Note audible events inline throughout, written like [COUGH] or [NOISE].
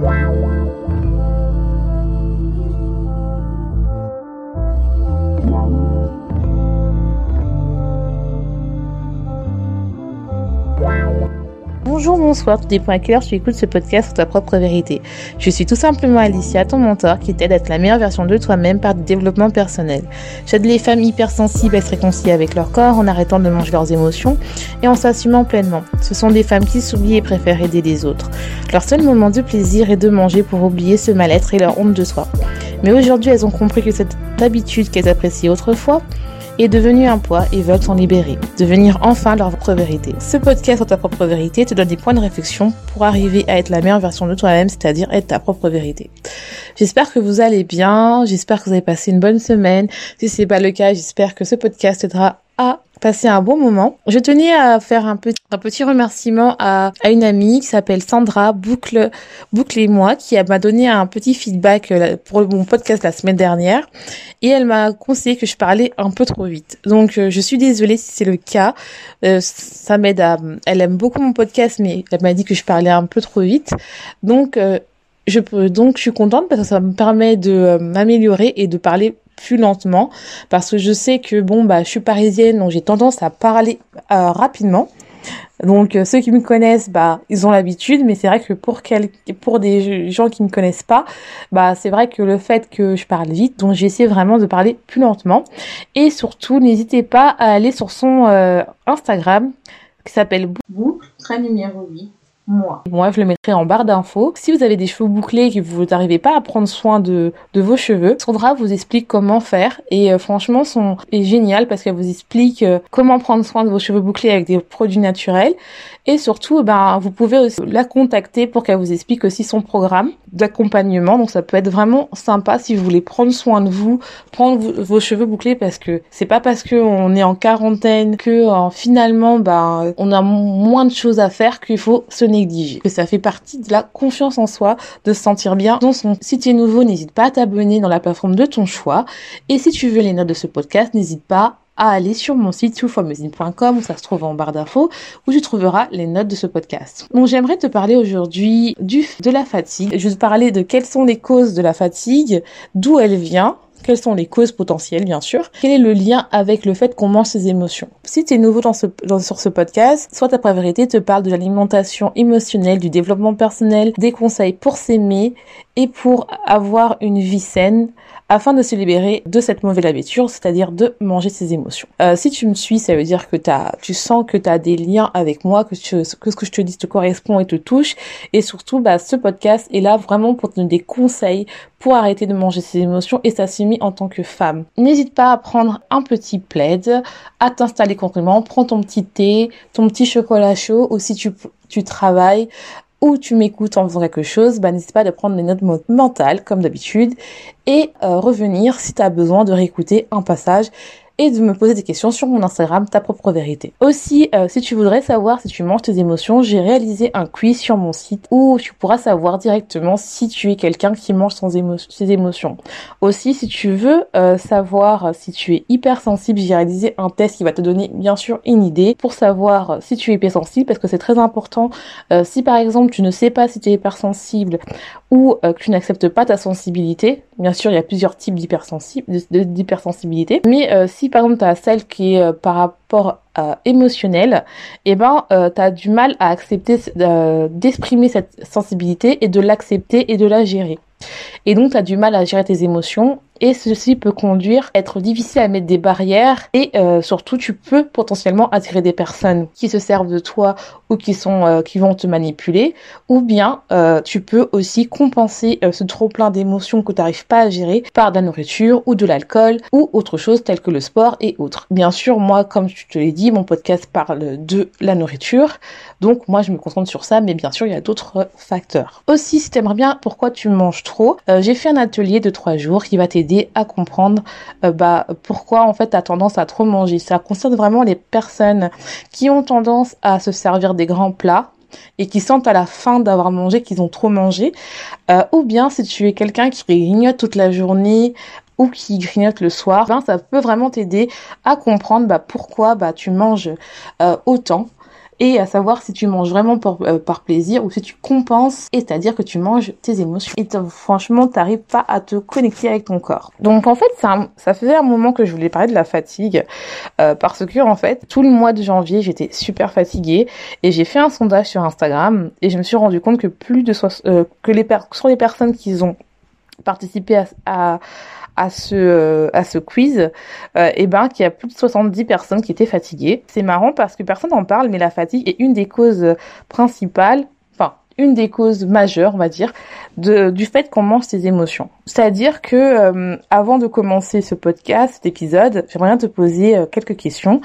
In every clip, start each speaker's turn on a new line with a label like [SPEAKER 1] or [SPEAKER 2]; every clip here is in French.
[SPEAKER 1] Wow. Bonjour, bonsoir, tout dépend à quelle heure tu écoutes ce podcast sur ta propre vérité. Je suis tout simplement Alicia, ton mentor, qui t'aide à être la meilleure version de toi-même par du développement personnel. J'aide les femmes hypersensibles à se réconcilier avec leur corps en arrêtant de manger leurs émotions et en s'assumant pleinement. Ce sont des femmes qui s'oublient et préfèrent aider les autres. Leur seul moment de plaisir est de manger pour oublier ce mal-être et leur honte de soi. Mais aujourd'hui, elles ont compris que cette habitude qu'elles appréciaient autrefois est devenu un poids et veulent s'en libérer, devenir enfin leur propre vérité. Ce podcast sur ta propre vérité te donne des points de réflexion pour arriver à être la meilleure version de toi-même, c'est-à-dire être ta propre vérité. J'espère que vous allez bien, j'espère que vous avez passé une bonne semaine. Si c'est pas le cas, j'espère que ce podcast aidera à passer un bon moment. Je tenais à faire un petit, un petit remerciement à, à une amie qui s'appelle Sandra Boucle, Boucle et moi, qui m'a donné un petit feedback euh, pour mon podcast la semaine dernière. Et elle m'a conseillé que je parlais un peu trop vite. Donc, euh, je suis désolée si c'est le cas. Euh, ça m'aide à, elle aime beaucoup mon podcast, mais elle m'a dit que je parlais un peu trop vite. Donc, je peux, donc, je suis contente parce que ça me permet de m'améliorer et de parler plus lentement parce que je sais que bon bah je suis parisienne donc j'ai tendance à parler euh, rapidement. Donc euh, ceux qui me connaissent bah ils ont l'habitude mais c'est vrai que pour quel... pour des gens qui ne me connaissent pas bah c'est vrai que le fait que je parle vite donc j'essaie vraiment de parler plus lentement et surtout n'hésitez pas à aller sur son euh, Instagram qui s'appelle boucle très numéro 8 moi. Je le mettrai en barre d'infos. Si vous avez des cheveux bouclés et que vous n'arrivez pas à prendre soin de, vos cheveux, Sandra vous explique comment faire et euh, franchement, son est génial parce qu'elle vous explique euh, comment prendre soin de vos cheveux bouclés avec des produits naturels et surtout, ben, vous pouvez aussi la contacter pour qu'elle vous explique aussi son programme d'accompagnement. Donc, ça peut être vraiment sympa si vous voulez prendre soin de vous, prendre vos cheveux bouclés parce que c'est pas parce que on est en quarantaine que euh, finalement, ben, on a moins de choses à faire qu'il faut se Que ça fait partie de la confiance en soi, de se sentir bien dans son. Si tu es nouveau, n'hésite pas à t'abonner dans la plateforme de ton choix. Et si tu veux les notes de ce podcast, n'hésite pas à aller sur mon site soulformusine.com où ça se trouve en barre d'infos où tu trouveras les notes de ce podcast. Donc j'aimerais te parler aujourd'hui de la fatigue. Je vais te parler de quelles sont les causes de la fatigue, d'où elle vient, quelles sont les causes potentielles, bien sûr. Quel est le lien avec le fait qu'on mange ses émotions? Si tu es nouveau dans sur ce podcast, soit ta vérité te parle de l'alimentation émotionnelle, du développement personnel, des conseils pour s'aimer et pour avoir une vie saine afin de se libérer de cette mauvaise habitude, c'est-à-dire de manger ses émotions. Euh, si tu me suis, ça veut dire que as, tu sens que tu as des liens avec moi, que, ce que je te dis te correspond et te touche. Et surtout, bah, ce podcast est là vraiment pour te donner des conseils pour arrêter de manger ses émotions et s'assumer en tant que femme. N'hésite pas à prendre un petit plaid, à t'installer complètement, prends ton petit thé, ton petit chocolat chaud ou si tu, tu travailles, ou tu m'écoutes en faisant quelque chose, bah, n'hésite pas à prendre des notes mentales comme d'habitude et euh, revenir si tu as besoin de réécouter un passage et de me poser des questions sur mon Instagram, ta propre vérité. Aussi, euh, si tu voudrais savoir si tu manges tes émotions, j'ai réalisé un quiz sur mon site où tu pourras savoir directement si tu es quelqu'un qui mange ses émotions. Aussi, si tu veux euh, savoir si tu es hypersensible, j'ai réalisé un test qui va te donner bien sûr une idée pour savoir si tu es hypersensible parce que c'est très important. Euh, si par exemple tu ne sais pas si tu es hypersensible ou que tu n'acceptes pas ta sensibilité, bien sûr il y a plusieurs types d'hypersensibilité, mais si par exemple tu as celle qui est euh, par rapport euh, émotionnel, et eh ben euh, tu as du mal à accepter d'exprimer cette sensibilité et de l'accepter et de la gérer. Et donc tu as du mal à gérer tes émotions et ceci peut conduire à être difficile à mettre des barrières et euh, surtout tu peux potentiellement attirer des personnes qui se servent de toi ou qui sont euh, qui vont te manipuler ou bien euh, tu peux aussi compenser ce trop plein d'émotions que tu n'arrives pas à gérer par de la nourriture ou de l'alcool ou autre chose tel que le sport et autres. Bien sûr, moi comme je te l'ai dit, mon podcast parle de la nourriture. Donc moi je me concentre sur ça mais bien sûr, il y a d'autres facteurs. Aussi, si tu aimerais bien pourquoi tu manges trop, j'ai fait un atelier de trois jours qui va t'aider à comprendre euh, bah, pourquoi en fait tu as tendance à trop manger. Ça concerne vraiment les personnes qui ont tendance à se servir des grands plats et qui sentent à la fin d'avoir mangé qu'ils ont trop mangé, euh, ou bien si tu es quelqu'un qui grignote toute la journée ou qui grignote le soir, ben, ça peut vraiment t'aider à comprendre bah, pourquoi bah, tu manges euh, autant et à savoir si tu manges vraiment euh, par, plaisir ou si tu compenses, et c'est-à-dire que tu manges tes émotions. Et franchement, t'arrives pas à te connecter avec ton corps. Donc en fait, ça, faisait un moment que je voulais parler de la fatigue euh, parce que en fait, tout le mois de janvier, j'étais super fatiguée et j'ai fait un sondage sur Instagram et je me suis rendu compte que plus de euh, que les sur les personnes qui ont participé à, à à ce euh, à ce quiz, et euh, eh ben qu'il y a plus de 70 personnes qui étaient fatiguées. C'est marrant parce que personne n'en parle, mais la fatigue est une des causes principales, enfin une des causes majeures, on va dire, de, du fait qu'on mange ses émotions. C'est-à-dire que euh, avant de commencer ce podcast, cet épisode, j'aimerais bien te poser quelques questions.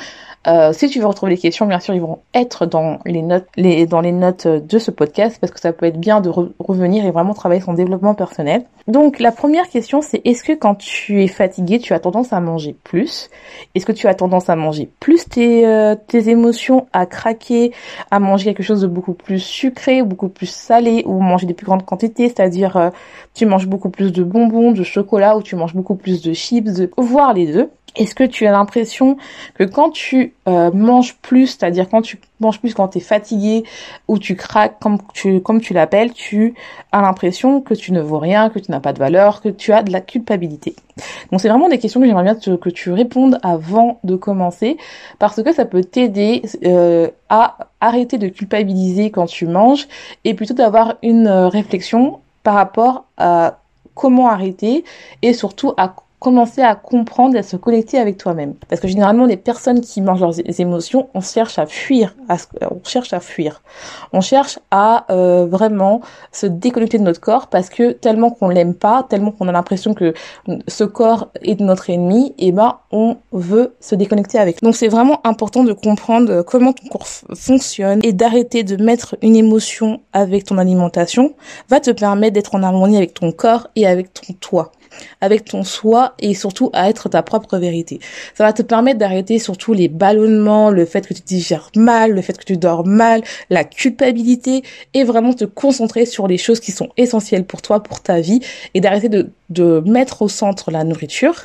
[SPEAKER 1] Euh, si tu veux retrouver les questions, bien sûr, ils vont être dans les notes, les, dans les notes de ce podcast parce que ça peut être bien de revenir et vraiment travailler son développement personnel. Donc, la première question, c'est est-ce que quand tu es fatigué, tu as tendance à manger plus? Est-ce que tu as tendance à manger plus tes, euh, tes émotions, à craquer, à manger quelque chose de beaucoup plus sucré, beaucoup plus salé ou manger des plus grandes quantités, c'est-à-dire euh, tu manges beaucoup plus de bonbons, de chocolat ou tu manges beaucoup plus de chips, de... voire les deux est-ce que tu as l'impression que quand tu euh, manges plus, c'est-à-dire quand tu manges plus quand tu es fatigué ou tu craques comme tu l'appelles, tu as l'impression que tu ne vaux rien, que tu n'as pas de valeur, que tu as de la culpabilité? Donc c'est vraiment des questions que j'aimerais bien que tu répondes avant de commencer parce que ça peut t'aider euh, à arrêter de culpabiliser quand tu manges et plutôt d'avoir une euh, réflexion par rapport à comment arrêter et surtout à commencer à comprendre et à se connecter avec toi-même. Parce que généralement, les personnes qui mangent leurs émotions, on cherche à fuir, on cherche à fuir. On cherche à euh, vraiment se déconnecter de notre corps parce que tellement qu'on l'aime pas, tellement qu'on a l'impression que ce corps est notre ennemi, et eh ben on veut se déconnecter avec. Donc c'est vraiment important de comprendre comment ton corps fonctionne et d'arrêter de mettre une émotion avec ton alimentation va te permettre d'être en harmonie avec ton corps et avec ton toi avec ton soi et surtout à être ta propre vérité. Ça va te permettre d'arrêter surtout les ballonnements, le fait que tu digères mal, le fait que tu dors mal, la culpabilité et vraiment te concentrer sur les choses qui sont essentielles pour toi, pour ta vie et d'arrêter de, de mettre au centre la nourriture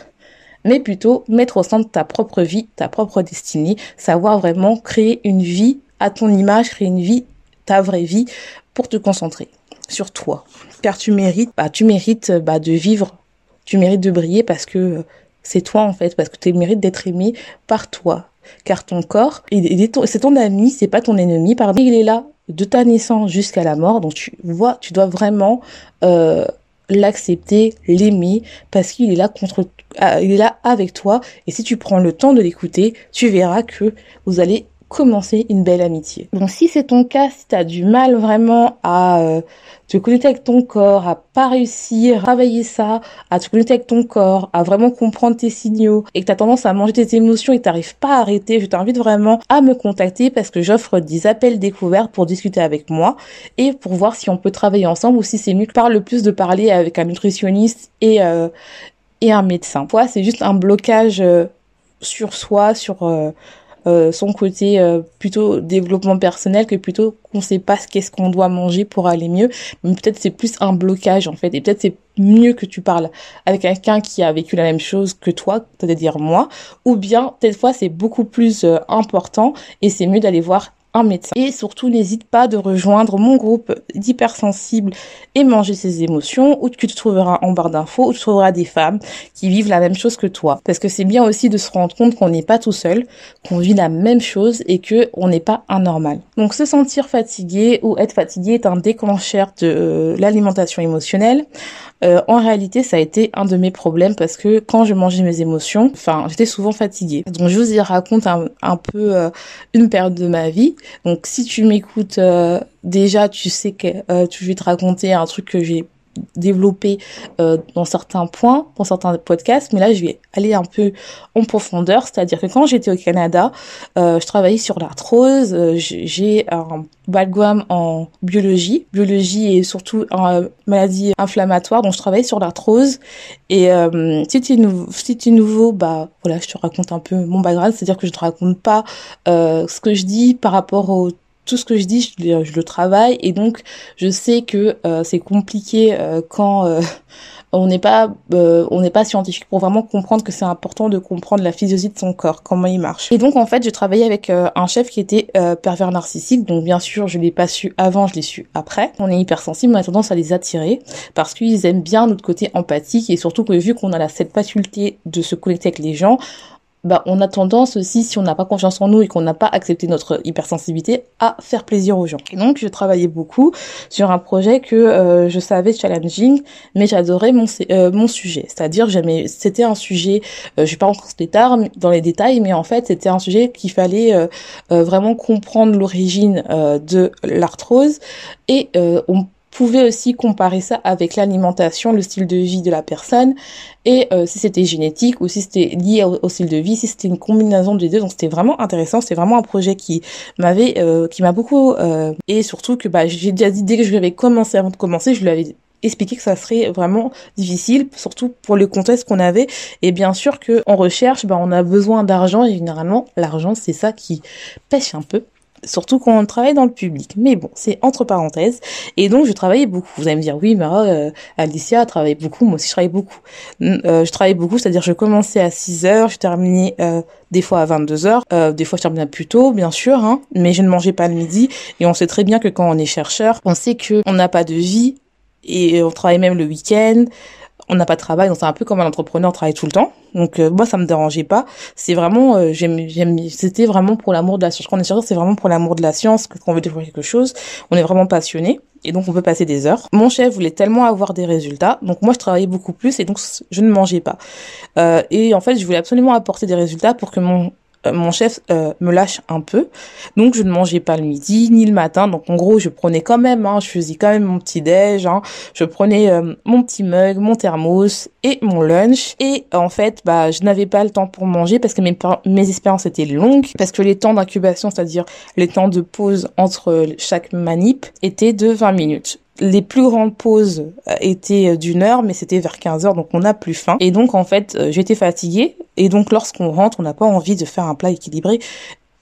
[SPEAKER 1] mais plutôt mettre au centre ta propre vie, ta propre destinée, savoir vraiment créer une vie à ton image, créer une vie, ta vraie vie, pour te concentrer sur toi. Car tu mérites, bah, tu mérites bah, de vivre tu mérites de briller parce que euh, c'est toi en fait, parce que tu mérites d'être aimé par toi. Car ton corps, c'est ton ami, c'est pas ton ennemi. Pardon. Il est là de ta naissance jusqu'à la mort. Donc tu vois, tu dois vraiment euh, l'accepter, l'aimer, parce qu'il est là contre, euh, il est là avec toi. Et si tu prends le temps de l'écouter, tu verras que vous allez commencer une belle amitié. Donc si c'est ton cas, si tu as du mal vraiment à euh, te connecter avec ton corps, à pas réussir à travailler ça, à te connecter avec ton corps, à vraiment comprendre tes signaux et que tu as tendance à manger tes émotions et t'arrives pas à arrêter, je t'invite vraiment à me contacter parce que j'offre des appels découverts pour discuter avec moi et pour voir si on peut travailler ensemble ou si c'est mieux que par le plus de parler avec un nutritionniste et euh, et un médecin. Toi, c'est juste un blocage euh, sur soi, sur euh, son côté euh, plutôt développement personnel que plutôt qu'on sait pas ce qu'est-ce qu'on doit manger pour aller mieux. Mais peut-être c'est plus un blocage en fait. Et peut-être c'est mieux que tu parles avec quelqu'un qui a vécu la même chose que toi, c'est-à-dire moi. Ou bien, peut-être fois c'est beaucoup plus euh, important et c'est mieux d'aller voir Et surtout, n'hésite pas de rejoindre mon groupe d'hypersensibles et manger ses émotions, où tu te trouveras en barre d'infos, où tu trouveras des femmes qui vivent la même chose que toi. Parce que c'est bien aussi de se rendre compte qu'on n'est pas tout seul, qu'on vit la même chose et que on n'est pas anormal. Donc se sentir fatigué ou être fatigué est un déclencheur de euh, l'alimentation émotionnelle. Euh, en réalité, ça a été un de mes problèmes parce que quand je mangeais mes émotions, enfin, j'étais souvent fatiguée. Donc, je vous y raconte un, peu euh, une période de ma vie. Donc, si tu m'écoutes euh, déjà, tu sais que je vais te raconter un truc que j'ai développé euh, dans certains points, dans certains podcasts, mais là je vais aller un peu en profondeur, c'est-à-dire que quand j'étais au Canada, euh, je travaillais sur l'arthrose, euh, j'ai un background en biologie, biologie et surtout en maladie inflammatoire, donc je travaillais sur l'arthrose. Et si tu es nouveau, si tu es nouveau, bah voilà, je te raconte un peu mon background, c'est-à-dire que je te raconte pas ce que je dis par rapport au tout ce que je dis, je, le travaille et donc je sais que c'est compliqué quand on n'est pas euh, on n'est pas scientifique pour vraiment comprendre que c'est important de comprendre la physiologie de son corps, comment il marche. Et donc en fait, je travaillais avec euh, un chef qui était euh, pervers narcissique, donc bien sûr, je l'ai pas su avant, je l'ai su après. On est hypersensible, on a tendance à les attirer parce qu'ils aiment bien notre côté empathique et surtout que vu qu'on a cette faculté de se connecter avec les gens, bah, on a tendance aussi, si on n'a pas confiance en nous et qu'on n'a pas accepté notre hypersensibilité, à faire plaisir aux gens. Et donc, je travaillais beaucoup sur un projet que euh, je savais challenging, mais j'adorais mon euh, mon sujet. C'est-à-dire, j'aimais, c'était un sujet, euh, je vais pas rentrer dans les détails, mais en fait, c'était un sujet qu'il fallait vraiment comprendre l'origine de l'arthrose et on pouvez aussi comparer ça avec l'alimentation, le style de vie de la personne et euh, si c'était génétique ou si c'était lié au, style de vie, si c'était une combinaison des deux. Donc c'était vraiment intéressant, c'était vraiment un projet qui m'avait euh, qui m'a beaucoup euh, et surtout que bah j'ai déjà dit dès que je l'avais commencé avant de commencer, je lui avais expliqué que ça serait vraiment difficile, surtout pour le contexte qu'on avait. Et bien sûr que en recherche, bah, on a besoin d'argent et généralement l'argent c'est ça qui pêche un peu surtout quand on travaille dans le public. Mais bon, c'est entre parenthèses. Et donc, je travaillais beaucoup. Vous allez me dire, oui, mais euh, Alicia travaille beaucoup. Moi aussi, je travaille beaucoup. Euh, je travaillais beaucoup, c'est-à-dire je commençais à 6 heures, je terminais euh, des fois à 22 heures, euh, des fois je terminais plus tôt, bien sûr, hein, mais je ne mangeais pas le midi. Et on sait très bien que quand on est chercheur, on sait que on n'a pas de vie et on travaille même le week-end on n'a pas de travail, donc c'est un peu comme un entrepreneur, travaille tout le temps. Donc euh, moi ça me dérangeait pas. C'est vraiment euh, j'aime j'aime c'était vraiment pour l'amour de la science. Quand on est c'est vraiment pour l'amour de la science que quand on veut découvrir quelque chose, on est vraiment passionné et donc on peut passer des heures. Mon chef voulait tellement avoir des résultats, donc moi je travaillais beaucoup plus et donc je ne mangeais pas. Euh, et en fait, je voulais absolument apporter des résultats pour que mon mon chef euh, me lâche un peu. Donc je ne mangeais pas le midi ni le matin. Donc en gros, je prenais quand même, hein, je faisais quand même mon petit déj. Hein. Je prenais euh, mon petit mug, mon thermos et mon lunch. Et en fait, bah je n'avais pas le temps pour manger parce que mes mes expériences étaient longues, parce que les temps d'incubation, c'est-à-dire les temps de pause entre chaque manip, étaient de 20 minutes les plus grandes pauses étaient d'une heure, mais c'était vers 15 heures, donc on n'a plus faim. Et donc en fait, j'étais fatiguée, et donc lorsqu'on rentre, on n'a pas envie de faire un plat équilibré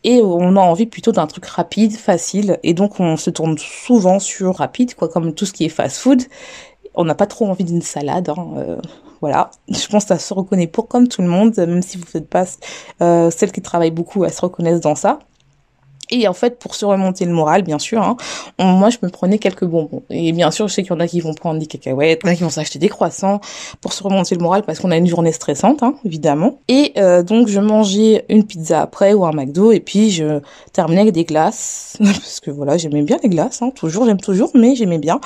[SPEAKER 1] et on a envie plutôt d'un truc rapide, facile et donc on se tourne souvent sur rapide quoi comme tout ce qui est fast food. On n'a pas trop envie d'une salade hein, euh, voilà, je pense que ça se reconnaît pour comme tout le monde, même si vous faites pas euh, celles qui travaillent beaucoup, elles se reconnaissent dans ça. Et en fait, pour se remonter le moral, bien sûr, hein, moi, je me prenais quelques bonbons. Et bien sûr, je sais qu'il y en a qui vont prendre des cacahuètes, il y en a qui vont s'acheter des croissants pour se remonter le moral parce qu'on a une journée stressante, hein, évidemment. Et euh, donc, je mangeais une pizza après ou un McDo et puis je terminais avec des glaces [LAUGHS] parce que voilà, j'aimais bien les glaces, hein, toujours, j'aime toujours, mais j'aimais bien.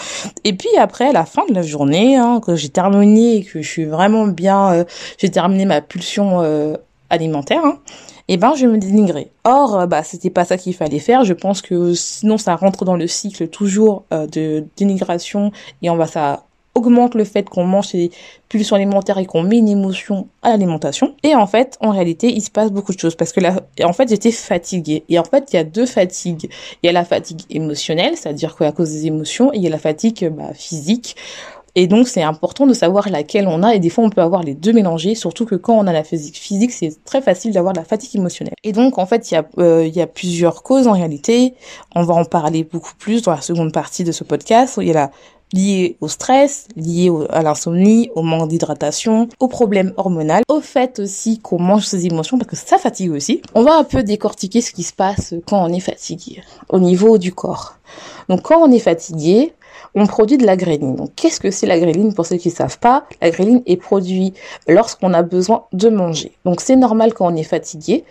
[SPEAKER 1] Et puis après, à la fin de la journée, hein, que j'ai terminé et que je suis vraiment bien, euh, j'ai terminé ma pulsion euh, alimentaire. Hein, eh ben je me dénigrer. Or, euh, bah c'était pas ça qu'il fallait faire. Je pense que sinon ça rentre dans le cycle toujours euh, de dénigration et on va ça augmente le fait qu'on mange ces pulsions alimentaires et qu'on met une émotion à l'alimentation. Et en fait, en réalité, il se passe beaucoup de choses parce que là, en fait, j'étais fatiguée. Et en fait, il y a deux fatigues. Il y a la fatigue émotionnelle, c'est-à-dire qu'à cause des émotions, et il y a la fatigue bah, physique. Et donc, c'est important de savoir laquelle on a. Et des fois, on peut avoir les deux mélangés, surtout que quand on a la physique physique, c'est très facile d'avoir la fatigue émotionnelle. Et donc, en fait, il y, a, euh, y a plusieurs causes en réalité. On va en parler beaucoup plus dans la seconde partie de ce podcast. Il y a la liée au stress, liée à l'insomnie, au manque d'hydratation, aux problèmes hormonaux, au fait aussi qu'on mange ses émotions parce que ça fatigue aussi. On va un peu décortiquer ce qui se passe quand on est fatigué au niveau du corps. Donc quand on est fatigué, on produit de la gréline. Donc, qu'est-ce que c'est la gréline pour ceux qui ne savent pas? La gréline est produite lorsqu'on a besoin de manger. Donc, c'est normal quand on est fatigué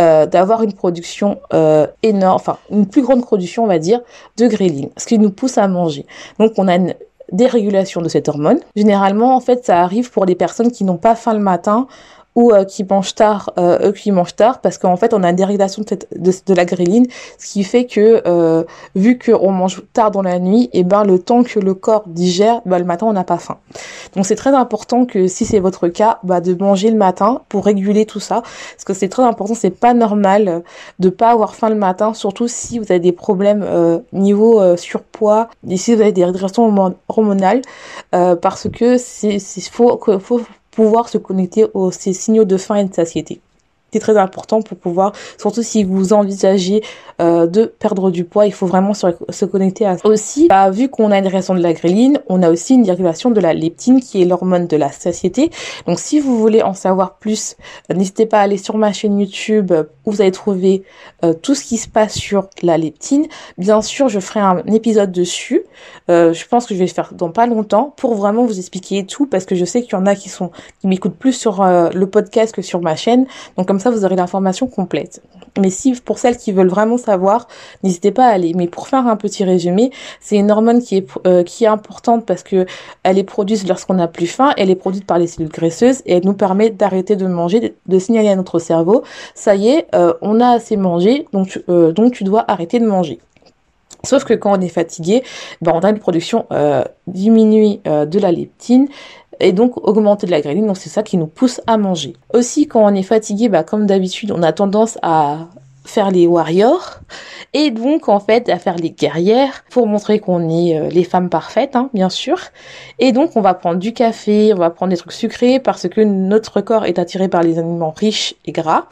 [SPEAKER 1] euh, d'avoir une production euh, énorme, enfin une plus grande production, on va dire, de gréline, ce qui nous pousse à manger. Donc, on a une dérégulation de cette hormone. Généralement, en fait, ça arrive pour les personnes qui n'ont pas faim le matin ou euh, qui mangent tard, euh, eux qui mangent tard, parce qu'en fait on a une dérégulation de, la gréline, ce qui fait que euh, vu qu'on mange tard dans la nuit, et eh ben le temps que le corps digère, bah, le matin on n'a pas faim. Donc c'est très important que si c'est votre cas, bah, de manger le matin pour réguler tout ça, parce que c'est très important, c'est pas normal de pas avoir faim le matin, surtout si vous avez des problèmes niveau surpoids, et si vous avez des régressions hormonales, parce que c'est faut, faut pouvoir se connecter aux ces signaux de faim et de satiété. C'est très important pour pouvoir, surtout si vous envisagez euh, de perdre du poids, il faut vraiment se, connecter à ça. Aussi, bah, vu qu'on a une régulation de la gréline, on a aussi une régulation de la leptine qui est l'hormone de la satiété. Donc si vous voulez en savoir plus, euh, n'hésitez pas à aller sur ma chaîne YouTube euh, où vous allez trouver tout ce qui se passe sur la leptine. Bien sûr, je ferai un épisode dessus. je pense que je vais le faire dans pas longtemps pour vraiment vous expliquer tout parce que je sais qu'il y en a qui sont qui m'écoutent plus sur le podcast que sur ma chaîne. Donc comme ça, vous aurez l'information complète. Mais si pour celles qui veulent vraiment savoir, n'hésitez pas à aller. Mais pour faire un petit résumé, c'est une hormone qui est euh, qui est importante parce que elle est produite lorsqu'on n'a plus faim, elle est produite par les cellules graisseuses et elle nous permet d'arrêter de manger, de, signaler à notre cerveau, ça y est, euh, on a assez mangé, donc euh, donc tu dois arrêter de manger. Sauf que quand on est fatigué, ben on a une production diminuée de la leptine et donc augmenter de la gréline. Donc c'est ça qui nous pousse à manger. Aussi quand on est fatigué, bah, comme d'habitude, on a tendance à faire les warriors et donc en fait à faire les guerrières pour montrer qu'on est euh, les femmes parfaites hein, bien sûr. Et donc on va prendre du café on va prendre des trucs sucrés parce que notre corps est attiré par les aliments riches et gras.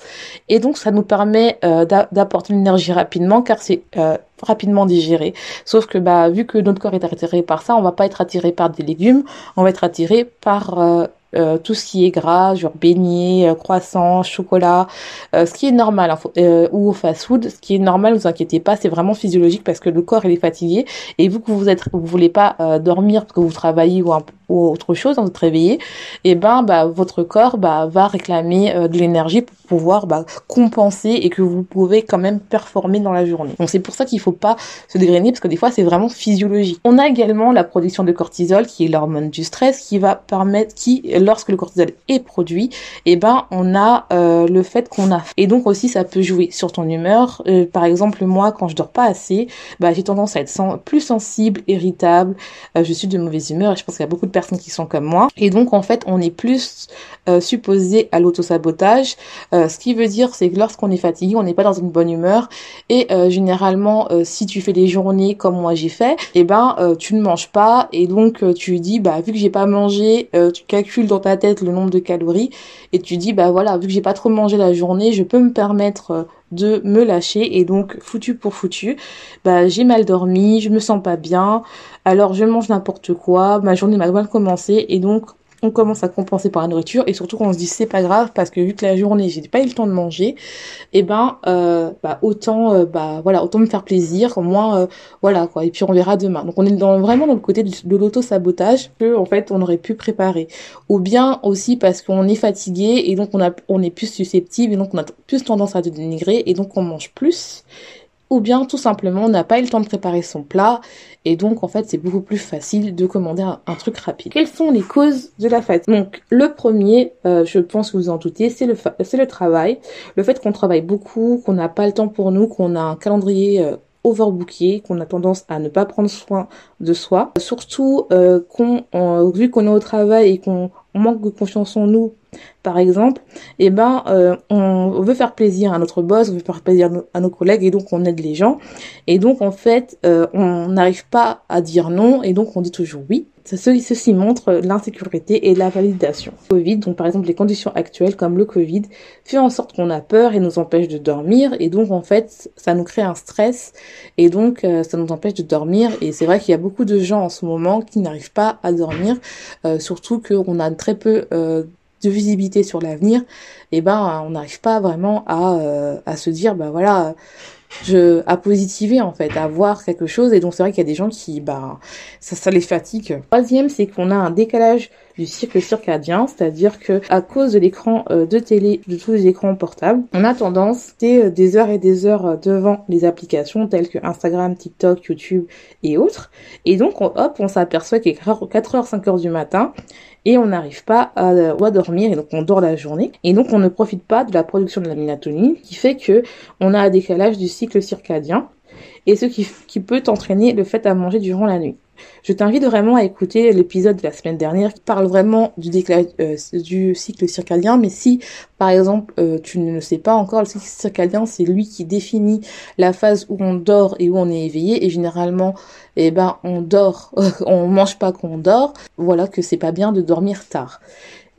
[SPEAKER 1] Et donc ça nous permet euh, d'apporter l'énergie rapidement car c'est euh, rapidement digéré. Sauf que bah vu que notre corps est attiré par ça on va pas être attiré par des légumes on va être attiré par euh, tout ce qui est gras, genre beignets, euh, croissants, chocolat, euh, ce qui est normal, hein, ou au fast-food, ce qui est normal, ne vous inquiétez pas, c'est vraiment physiologique parce que le corps il est fatigué. Et vous que vous êtes, vous voulez pas dormir parce que vous travaillez ou, ou autre chose, vous réveillez, et ben bah votre corps bah va réclamer de l'énergie pour pouvoir bah, compenser et que vous pouvez quand même performer dans la journée. Donc c'est pour ça qu'il faut pas se dégrainer parce que des fois c'est vraiment physiologique. On a également la production de cortisol qui est l'hormone du stress qui va permettre qui lorsque le cortisol est produit, et eh ben on a euh, le fait qu'on a et donc aussi ça peut jouer sur ton humeur. Euh, par exemple moi quand je dors pas assez, bah j'ai tendance à être plus sensible, irritable, euh, je suis de mauvaise humeur et je pense qu'il y a beaucoup de qui sont comme moi. Et donc en fait on est plus supposé à l'autosabotage, ce qui veut dire c'est que lorsqu'on est fatigué, on n'est pas dans une bonne humeur. Et généralement si tu fais des journées comme moi j'ai fait, et eh ben tu ne manges pas. Et donc tu dis bah vu que j'ai pas mangé, tu calcules dans ta tête le nombre de calories et tu dis bah voilà, vu que j'ai pas trop mangé la journée, je peux me permettre euh, de me lâcher. Et donc foutu pour foutu, bah j'ai mal dormi, je me sens pas bien, alors je mange n'importe quoi, ma journée m'a mal commencé et donc on commence à compenser par la nourriture et surtout quand on se dit c'est pas grave parce que vu que la journée j'ai pas eu le temps de manger et eh ben euh, bah, autant euh, bah voilà autant me faire plaisir au moins euh, voilà quoi et puis on verra demain. Donc on est dans, vraiment dans le côté de, l'auto sabotage que en fait on aurait pu préparer. Ou bien aussi parce qu'on est fatigué et donc on a on est plus susceptible et donc on a plus tendance à dénigrer et donc on mange plus ou bien tout simplement on n'a pas eu le temps de préparer son plat et donc en fait c'est beaucoup plus facile de commander un, truc rapide. Quelles sont les causes de la fatigue Donc le premier, euh, je pense que vous en doutez, c'est le c'est le travail, le fait qu'on travaille beaucoup, qu'on n'a pas le temps pour nous, qu'on a un calendrier euh, overbooké, qu'on a tendance à ne pas prendre soin de soi, surtout euh, qu'on vu qu'on est au travail et qu'on manque de confiance en nous par exemple, eh ben, euh, on veut faire plaisir à notre boss, on veut faire plaisir à nos collègues et donc on aide les gens. Et donc en fait, euh, on n'arrive pas à dire non et donc on dit toujours oui. Ceci montre l'insécurité et la validation. Covid, donc par exemple les conditions actuelles comme le Covid, fait en sorte qu'on a peur et nous empêche de dormir et donc en fait ça nous crée un stress et donc euh, ça nous empêche de dormir et c'est vrai qu'il y a beaucoup de gens en ce moment qui n'arrivent pas à dormir, surtout qu'on a très peu visibilité sur l'avenir, et eh ben on n'arrive pas vraiment à, euh, à se dire bah voilà je à positiver en fait, à voir quelque chose et donc c'est vrai qu'il y a des gens qui bah ça ça les fatigue. Troisième, c'est qu'on a un décalage du cycle circadien, c'est-à-dire que à cause de l'écran euh, de télé, de tous les écrans portables, on a tendance c'est euh, des heures et des heures devant les applications telles que Instagram, TikTok, YouTube et autres. Et donc hop, on s'aperçoit qu'il est 4h 5h du matin et on n'arrive pas à, à, dormir et donc on dort la journée. Et donc on ne profite pas de la production de la mélatonine qui fait que on a un décalage du cycle circadien et ce qui, peut entraîner le fait à manger durant la nuit. Je t'invite vraiment à écouter l'épisode de la semaine dernière qui parle vraiment du, euh, cycle circadien. Mais si, par exemple, euh, tu ne le sais pas encore, le cycle circadien, c'est lui qui définit la phase où on dort et où on est éveillé. Et généralement, eh ben, on dort, [LAUGHS] on mange pas qu'on dort. Voilà que c'est pas bien de dormir tard.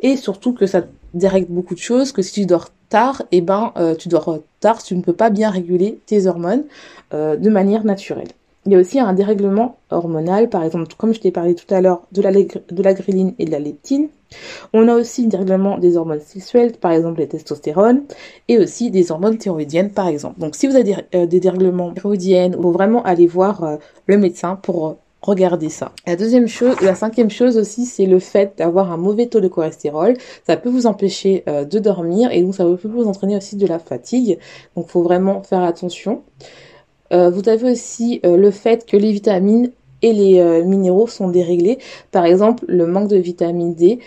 [SPEAKER 1] Et surtout que ça dérègle beaucoup de choses, que si tu dors tard, et eh ben tu dors tard, tu ne peux pas bien réguler tes hormones de manière naturelle. Il y a aussi un dérèglement hormonal, par exemple, comme je t'ai parlé tout à l'heure, de la, de et de la leptine. On a aussi un dérèglement des hormones sexuelles, par exemple les testostérones, et aussi des hormones thyroïdiennes, par exemple. Donc si vous avez des, euh, dérèglements thyroïdiennes, il faut vraiment aller voir euh, le médecin pour euh, regarder ça. La deuxième chose, la cinquième chose aussi, c'est le fait d'avoir un mauvais taux de cholestérol. Ça peut vous empêcher de dormir et donc ça peut vous entraîner aussi de la fatigue. Donc il faut vraiment faire attention. Euh, vous avez aussi euh, le fait que les vitamines et les euh, minéraux sont déréglés. Par exemple, le manque de vitamine D,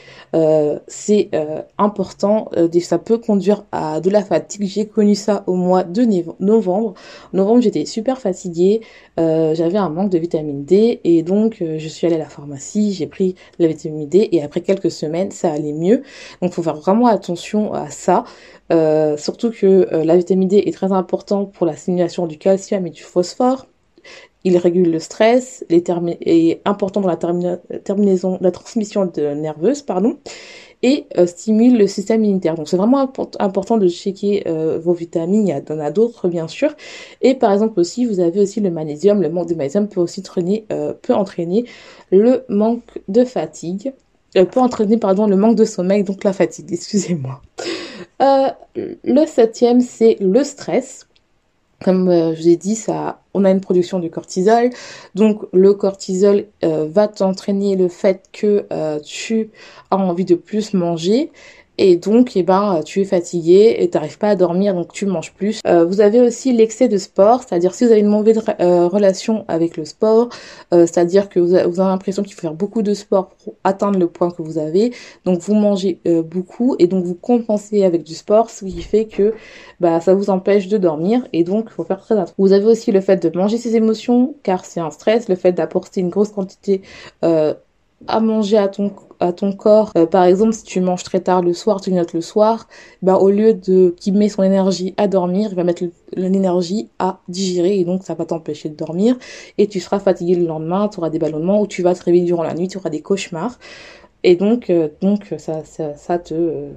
[SPEAKER 1] c'est important. ça peut conduire à de la fatigue. J'ai connu ça au mois de novembre. Novembre, j'étais super fatiguée. J'avais un manque de vitamine D et donc je suis allée à la pharmacie. J'ai pris la vitamine D et après quelques semaines, ça allait mieux. Donc, faut faire vraiment attention à ça. Euh, surtout que euh, la vitamine D est très importante pour la stimulation du calcium et du phosphore. Il régule le stress, est important dans la terminaison, la transmission nerveuse, pardon, et euh, stimule le système immunitaire. Donc c'est vraiment important de checker vos vitamines. Il y en a d'autres bien sûr. Et par exemple aussi, vous avez aussi le magnésium. Le manque de magnésium peut aussi traîner, peut entraîner le manque de fatigue, peut entraîner pardon le manque de sommeil, donc la fatigue. [LAUGHS] Excusez-moi. Euh, le septième, c'est le stress. Comme euh, je vous ai dit, ça, on a une production de cortisol. Donc le cortisol euh, va t'entraîner le fait que tu as envie de plus manger et donc eh ben tu es fatigué et t'arrives pas à dormir donc tu manges plus. Euh, vous avez aussi l'excès de sport, c'est-à-dire si vous avez une mauvaise euh, relation avec le sport, euh, c'est-à-dire que vous, avez, l'impression qu'il faut faire beaucoup de sport pour atteindre le point que vous avez, donc vous mangez beaucoup et donc vous compensez avec du sport, ce qui fait que bah ça vous empêche de dormir et donc il faut faire très attention. Vous avez aussi le fait de manger ses émotions car c'est un stress, le fait d'apporter une grosse quantité à manger à ton à ton corps. Euh, par exemple, si tu manges très tard le soir, tu notes le soir, bah au lieu de qui met son énergie à dormir, il va mettre l'énergie à digérer et donc ça va t'empêcher de dormir et tu seras fatigué le lendemain, tu auras des ballonnements ou tu vas te réveiller durant la nuit, tu auras des cauchemars. Et donc euh, donc ça ça, ça te euh,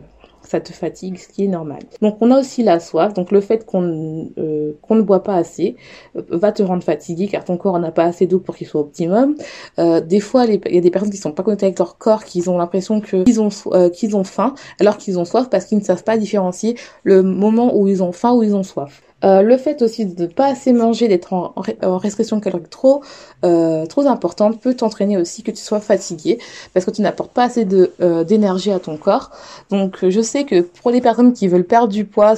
[SPEAKER 1] ça te fatigue, ce qui est normal. Donc on a aussi la soif, donc le fait qu'on euh, qu'on ne boit pas assez euh, va te rendre fatigué car ton corps n'a pas assez d'eau pour qu'il soit optimum. Euh, des fois, il y a des personnes qui sont pas connectées avec leur corps, qui ont l'impression qu'ils ont qu'ils ont faim alors qu'ils ont soif parce qu'ils ne savent pas différencier le moment où ils ont faim ou ils ont soif. Euh, le fait aussi de ne pas assez manger, d'être en, restriction calorique trop euh, trop importante peut t'entraîner aussi que tu sois fatigué parce que tu n'apportes pas assez euh, d'énergie à ton corps. Donc je sais que pour les personnes qui veulent perdre du poids,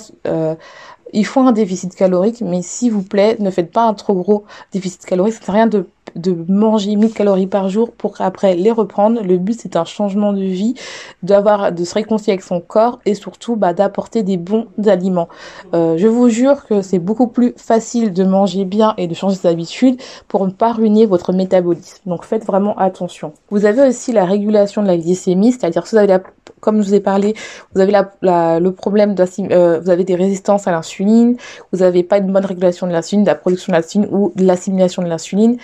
[SPEAKER 1] il faut un déficit calorique, mais s'il vous plaît, ne faites pas un trop gros déficit calorique. C'est rien de de manger 1000 calories par jour pour après les reprendre. Le but c'est un changement de vie, d'avoir de se réconcilier avec son corps et surtout bah, d'apporter des bons aliments. Euh, je vous jure que c'est beaucoup plus facile de manger bien et de changer ses habitudes pour ne pas ruiner votre métabolisme. Donc faites vraiment attention. Vous avez aussi la régulation de la glycémie, c'est-à-dire que vous avez la, comme je vous ai parlé, vous avez le problème euh, vous avez des résistances à l'insuline, vous n'avez pas une bonne régulation de l'insuline, de la production de l'insuline ou de l'assimilation de l'insuline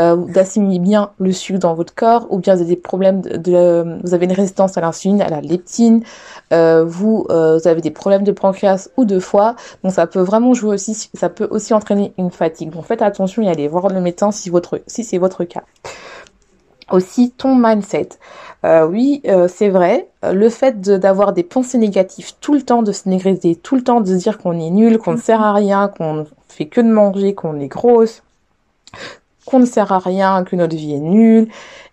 [SPEAKER 1] euh, d'assimiler bien le sucre dans votre corps, ou bien vous avez des problèmes de, vous avez une résistance à l'insuline, à la leptine, euh, vous, euh, vous avez des problèmes de pancréas ou de foie, donc ça peut vraiment jouer aussi, ça peut aussi entraîner une fatigue. Donc faites attention et allez voir le médecin si votre, si c'est votre cas. Aussi ton mindset. Euh, oui, euh, c'est vrai. Le fait d'avoir des pensées négatives tout le temps, de se négriser tout le temps, de se dire qu'on est nul, qu'on ne sert à rien, qu'on fait que de manger, qu'on est grosse, qu'on ne sert à rien, que notre vie est nulle,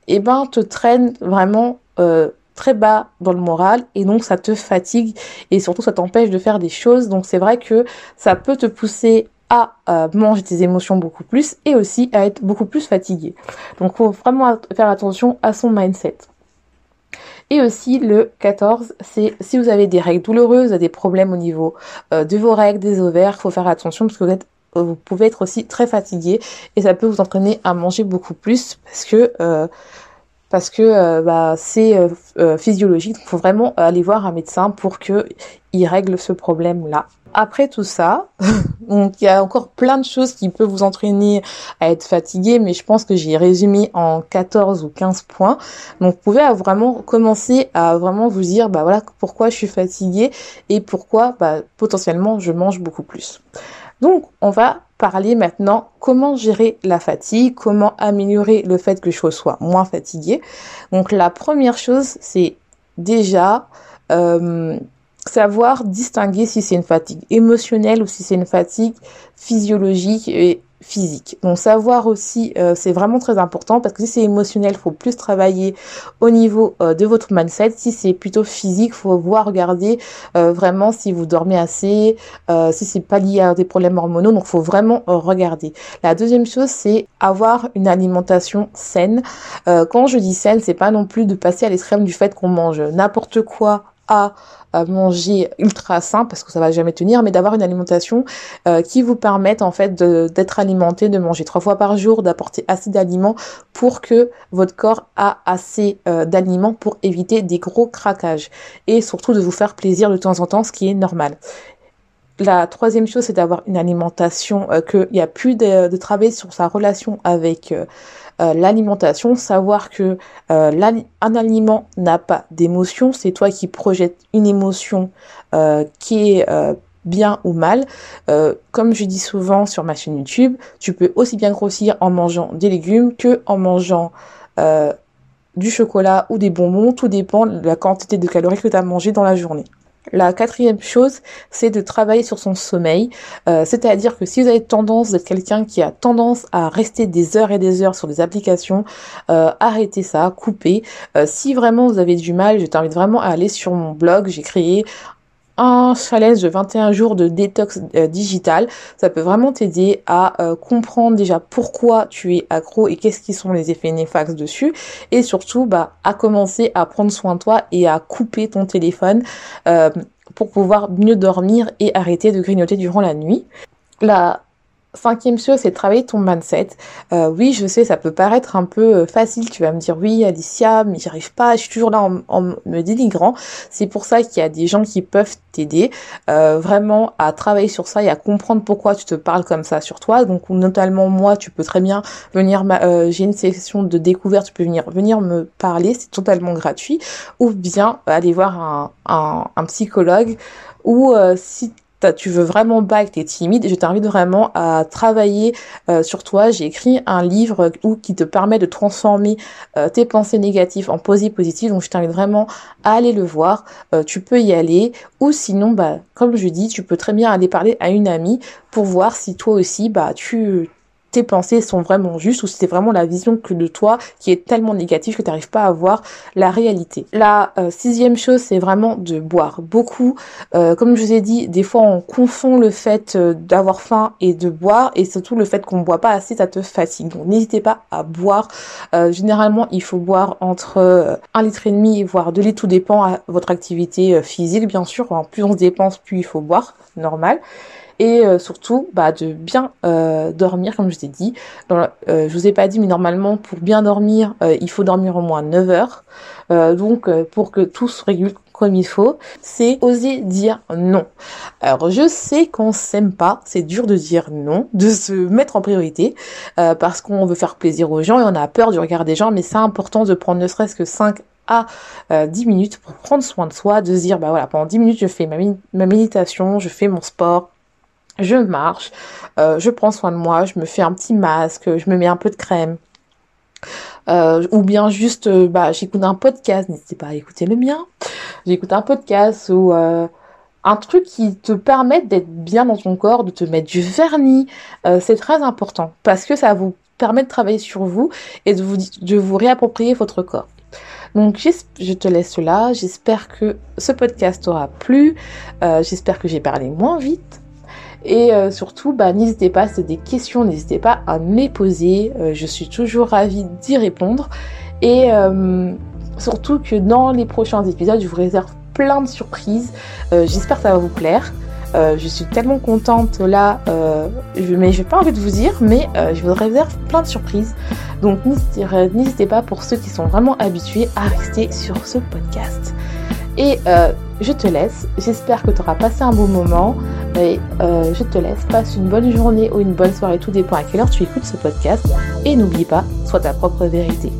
[SPEAKER 1] et eh ben te traîne vraiment euh, très bas dans le moral et donc ça te fatigue et surtout ça t'empêche de faire des choses. Donc c'est vrai que ça peut te pousser à euh, manger tes émotions beaucoup plus et aussi à être beaucoup plus fatigué. Donc faut vraiment faire attention à son mindset. Et aussi le 14, c'est si vous avez des règles douloureuses, des problèmes au niveau euh, de vos règles, des ovaires, faut faire attention parce que vous êtes vous pouvez être aussi très fatigué et ça peut vous entraîner à manger beaucoup plus parce que euh, parce que bah, c'est physiologique. Il faut vraiment aller voir un médecin pour qu'il règle ce problème-là après tout ça, [LAUGHS] donc il y a encore plein de choses qui peuvent vous entraîner à être fatigué, mais je pense que j'ai résumé en 14 ou 15 points. Donc vous pouvez vraiment commencer à vraiment vous dire, bah voilà, pourquoi je suis fatigué et pourquoi bah, potentiellement je mange beaucoup plus. Donc on va parler maintenant comment gérer la fatigue, comment améliorer le fait que je sois moins fatigué. Donc la première chose, c'est déjà euh, savoir distinguer si c'est une fatigue émotionnelle ou si c'est une fatigue physiologique et physique. Donc savoir aussi, euh, c'est vraiment très important parce que si c'est émotionnel, il faut plus travailler au niveau euh, de votre mindset. Si c'est plutôt physique, faut voir, regarder euh, vraiment si vous dormez assez, si c'est pas lié à des problèmes hormonaux. Donc faut vraiment regarder. La deuxième chose, c'est avoir une alimentation saine. quand je dis saine, c'est pas non plus de passer à l'extrême du fait qu'on mange n'importe quoi à manger ultra sain parce que ça va jamais tenir, mais d'avoir une alimentation euh, qui vous permette en fait d'être alimenté, de manger trois fois par jour, d'apporter assez d'aliments pour que votre corps a assez euh, d'aliments pour éviter des gros craquages et surtout de vous faire plaisir de temps en temps, ce qui est normal. La troisième chose, c'est d'avoir une alimentation, euh, qu'il n'y a plus de, de, travail sur sa relation avec euh, l'alimentation, savoir que euh, un aliment n'a pas d'émotion, c'est toi qui projettes une émotion euh, qui est bien ou mal. comme je dis souvent sur ma chaîne YouTube, tu peux aussi bien grossir en mangeant des légumes que en mangeant du chocolat ou des bonbons. Tout dépend de la quantité de calories que tu as mangé dans la journée. La quatrième chose, c'est de travailler sur son sommeil. Euh, c'est-à-dire que si vous avez tendance d'être quelqu'un qui a tendance à rester des heures et des heures sur des applications, euh, arrêtez ça, coupez. Euh, si vraiment vous avez du mal, je t'invite vraiment à aller sur mon blog. J'ai créé un challenge de 21 jours de détox euh, digital. Ça peut vraiment t'aider à euh, comprendre déjà pourquoi tu es accro et qu'est-ce qui sont les effets néfastes dessus. Et surtout, bah, à commencer à prendre soin de toi et à couper ton téléphone euh, pour pouvoir mieux dormir et arrêter de grignoter durant la nuit. Cinquième chose, c'est de travailler ton mindset. Euh, oui, je sais, ça peut paraître un peu euh, facile. Tu vas me dire, oui, Alicia, mais j'y arrive pas. Je suis toujours là en, me dénigrant. C'est pour ça qu'il y a des gens qui peuvent t'aider euh, vraiment à travailler sur ça et à comprendre pourquoi tu te parles comme ça sur toi. Donc, notamment moi, tu peux très bien venir. J'ai une session de découverte. Tu peux venir venir me parler. C'est totalement gratuit. Ou bien aller voir un, psychologue ou si tu veux vraiment pas que tu timide, je t'invite vraiment à travailler euh, sur toi. J'ai écrit un livre où, qui te permet de transformer euh, tes pensées négatives en pensées positives. Donc je t'invite vraiment à aller le voir. Euh, tu peux y aller. Ou sinon, bah, comme je dis, tu peux très bien aller parler à une amie pour voir si toi aussi, bah, tu tes pensées sont vraiment justes ou si c'est vraiment la vision que de toi qui est tellement négative que tu n'arrives pas à voir la réalité. La euh, sixième chose, c'est vraiment de boire beaucoup. Euh, comme je vous ai dit, des fois on confond le fait euh, d'avoir faim et de boire et surtout le fait qu'on ne boit pas assez, ça te fatigue. Donc n'hésitez pas à boire. généralement, il faut boire entre un litre et demi voire 2 litres, tout dépend à votre activité physique bien sûr. Plus on se dépense, plus il faut boire, normal et euh, surtout bah, de bien euh, dormir comme je t'ai dit. Dans, euh, je vous ai pas dit mais normalement pour bien dormir il faut dormir au moins 9 heures. donc pour que tout se régule comme il faut, c'est oser dire non. Alors je sais qu'on s'aime pas, c'est dur de dire non, de se mettre en priorité, parce qu'on veut faire plaisir aux gens et on a peur du regard des gens, mais c'est important de prendre ne serait-ce que 5 à 10 minutes pour prendre soin de soi, de se dire bah voilà pendant 10 minutes je fais ma, ma méditation, je fais mon sport, je marche, euh, je prends soin de moi, je me fais un petit masque, je me mets un peu de crème. Euh, ou bien juste, euh, bah, j'écoute un podcast, n'hésitez pas à écouter le mien. J'écoute un podcast ou un truc qui te permet d'être bien dans ton corps, de te mettre du vernis. c'est très important parce que ça vous permet de travailler sur vous et de vous, de vous réapproprier votre corps. Donc je te laisse là. J'espère que ce podcast t'aura plu. J'espère que j'ai parlé moins vite. Et euh, surtout, bah, n'hésitez pas, c'est des questions, n'hésitez pas à me les poser. Euh, je suis toujours ravie d'y répondre. Et euh, surtout que dans les prochains épisodes, je vous réserve plein de surprises. J'espère que ça va vous plaire. Je suis tellement contente là, je, mais je n'ai pas envie de vous dire, mais je vous réserve plein de surprises. Donc n'hésitez pas pour ceux qui sont vraiment habitués à rester sur ce podcast. Et je te laisse. J'espère que tu auras passé un bon moment. Et je te laisse. Passe une bonne journée ou une bonne soirée. Tout dépend à quelle heure tu écoutes ce podcast. Et n'oublie pas, sois ta propre vérité.